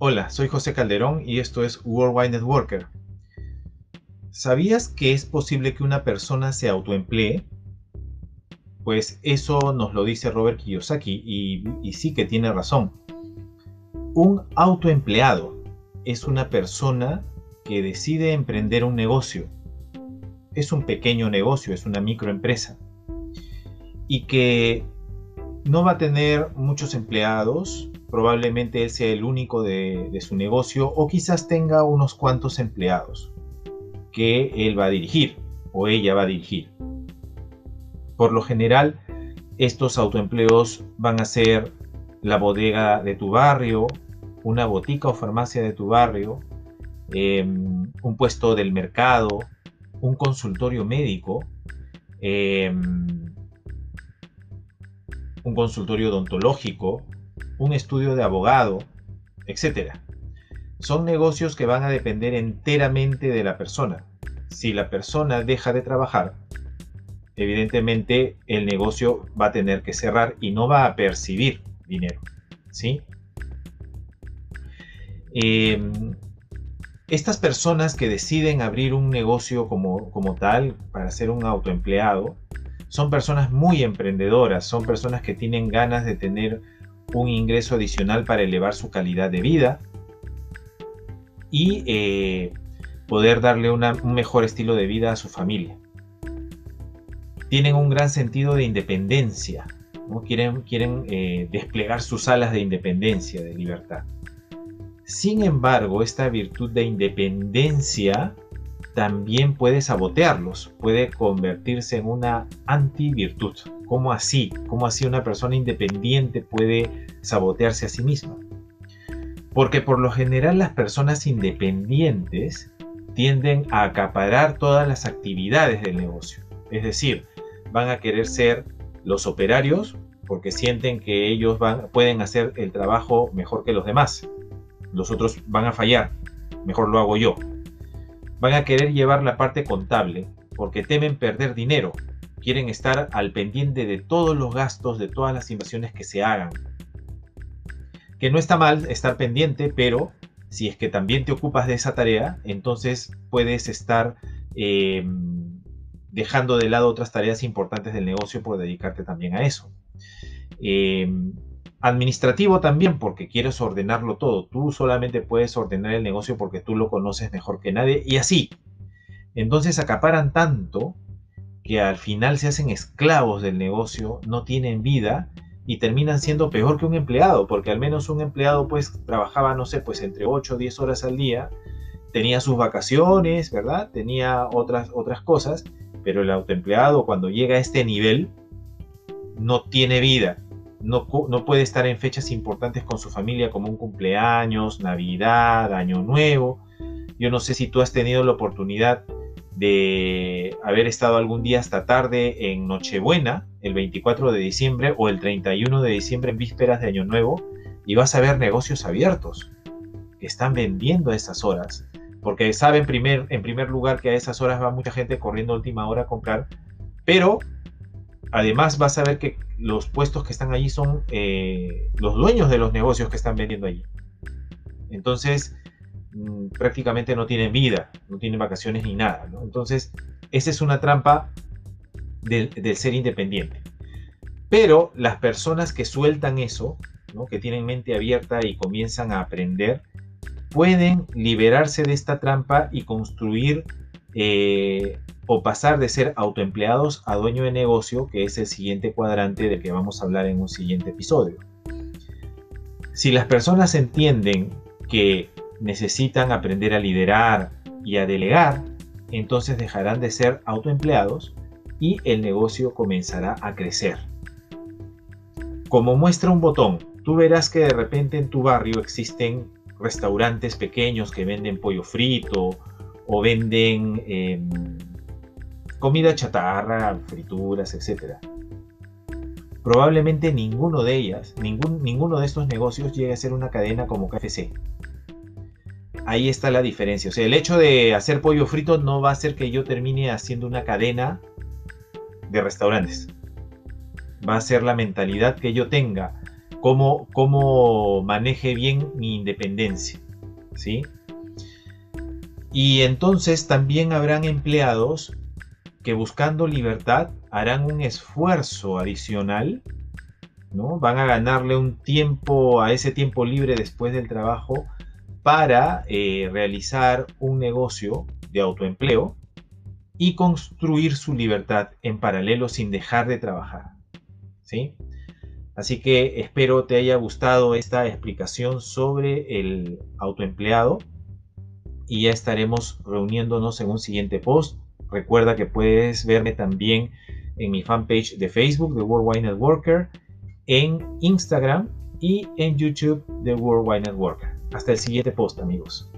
Hola, soy José Calderón y esto es Worldwide Networker. ¿Sabías que es posible que una persona se autoemplee? Pues eso nos lo dice Robert Kiyosaki y, sí que tiene razón. Un autoempleado es una persona que decide emprender un negocio. Es un pequeño negocio, es una microempresa. Y que no va a tener muchos empleados, probablemente él sea el único de, su negocio o quizás tenga unos cuantos empleados que él va a dirigir o ella va a dirigir. Por lo general, estos autoempleos van a ser la bodega de tu barrio, una botica o farmacia de tu barrio, em, un puesto del mercado, un consultorio médico, em, un consultorio odontológico, un estudio de abogado, etc. Son negocios que van a depender enteramente de la persona. Si la persona deja de trabajar, evidentemente el negocio va a tener que cerrar y no va a percibir dinero. ¿sí? Em, estas personas que deciden abrir un negocio como, como tal para ser un autoempleado, son personas muy emprendedoras, son personas que tienen ganas de tener un ingreso adicional para elevar su calidad de vida y eh, poder darle un mejor estilo de vida a su familia. Tienen un gran sentido de independencia, ¿no? quieren, eh, desplegar sus alas de independencia, de libertad. Sin embargo, esta virtud de independencia también puede sabotearlos, puede convertirse en una antivirtud. ¿Cómo así? ¿Cómo así una persona independiente puede sabotearse a sí misma? Porque por lo general las personas independientes tienden a acaparar todas las actividades del negocio. Es decir, van a querer ser los operarios porque sienten que ellos van, pueden hacer el trabajo mejor que los demás. Los otros van a fallar, mejor lo hago yo. Van a querer llevar la parte contable porque temen perder dinero quieren estar al pendiente de todos los gastos, de todas las inversiones que se hagan. Que no está mal estar pendiente, pero si es que también te ocupas de esa tarea, entonces puedes estar eh, dejando de lado otras tareas importantes del negocio por dedicarte también a eso. Eh, administrativo también, porque quieres ordenarlo todo. Tú solamente puedes ordenar el negocio porque tú lo conoces mejor que nadie y así. Entonces acaparan tanto que al final se hacen esclavos del negocio, no tienen vida y terminan siendo peor que un empleado, porque al menos un empleado pues trabajaba, no sé, pues entre 8 o 10 horas al día, tenía sus vacaciones, ¿verdad? Tenía otras, otras cosas, pero el autoempleado cuando llega a este nivel no tiene vida, no, no puede estar en fechas importantes con su familia como un cumpleaños, Navidad, Año Nuevo. Yo no sé si tú has tenido la oportunidad de haber estado algún día hasta tarde en Nochebuena, el 24 de diciembre o el 31 de diciembre en vísperas de Año Nuevo, y vas a ver negocios abiertos que están vendiendo a esas horas, porque saben primer, en primer lugar que a esas horas va mucha gente corriendo a última hora a comprar, pero además vas a ver que los puestos que están allí son eh, los dueños de los negocios que están vendiendo allí. Entonces, Mm, prácticamente no tienen vida, no tienen vacaciones ni nada. Entonces, esa es una trampa del, ser independiente. Pero las personas que sueltan eso, que tienen mente abierta y comienzan a aprender, pueden liberarse de esta trampa y construir eh, o pasar de ser autoempleados a dueño de negocio, que es el siguiente cuadrante del que vamos a hablar en un siguiente episodio. Si las personas entienden que necesitan aprender a liderar y a delegar, entonces dejarán de ser autoempleados y el negocio comenzará a crecer. Como muestra un botón, tú verás que de repente en tu barrio existen restaurantes pequeños que venden pollo frito o venden em, comida chatarra, frituras, etc. Probablemente ninguno de ellas, ningún, ninguno de estos negocios llegue a ser una cadena como KFC ahí está la diferencia. O sea, el hecho de hacer pollo frito no va a hacer que yo termine haciendo una cadena de restaurantes. Va a ser la mentalidad que yo tenga cómo, cómo maneje bien mi independencia. ¿sí? Y entonces también habrán empleados que buscando libertad harán un esfuerzo adicional, ¿no? Van a ganarle un tiempo a ese tiempo libre después del trabajo para eh, realizar un negocio de autoempleo y construir su libertad en paralelo sin dejar de trabajar. ¿sí? Así que espero te haya gustado esta explicación sobre el autoempleado y ya estaremos reuniéndonos en un siguiente post. Recuerda que puedes verme también en mi fanpage de Facebook de Worldwide Networker, en Instagram y en YouTube de Worldwide Networker. Hasta el siguiente post amigos.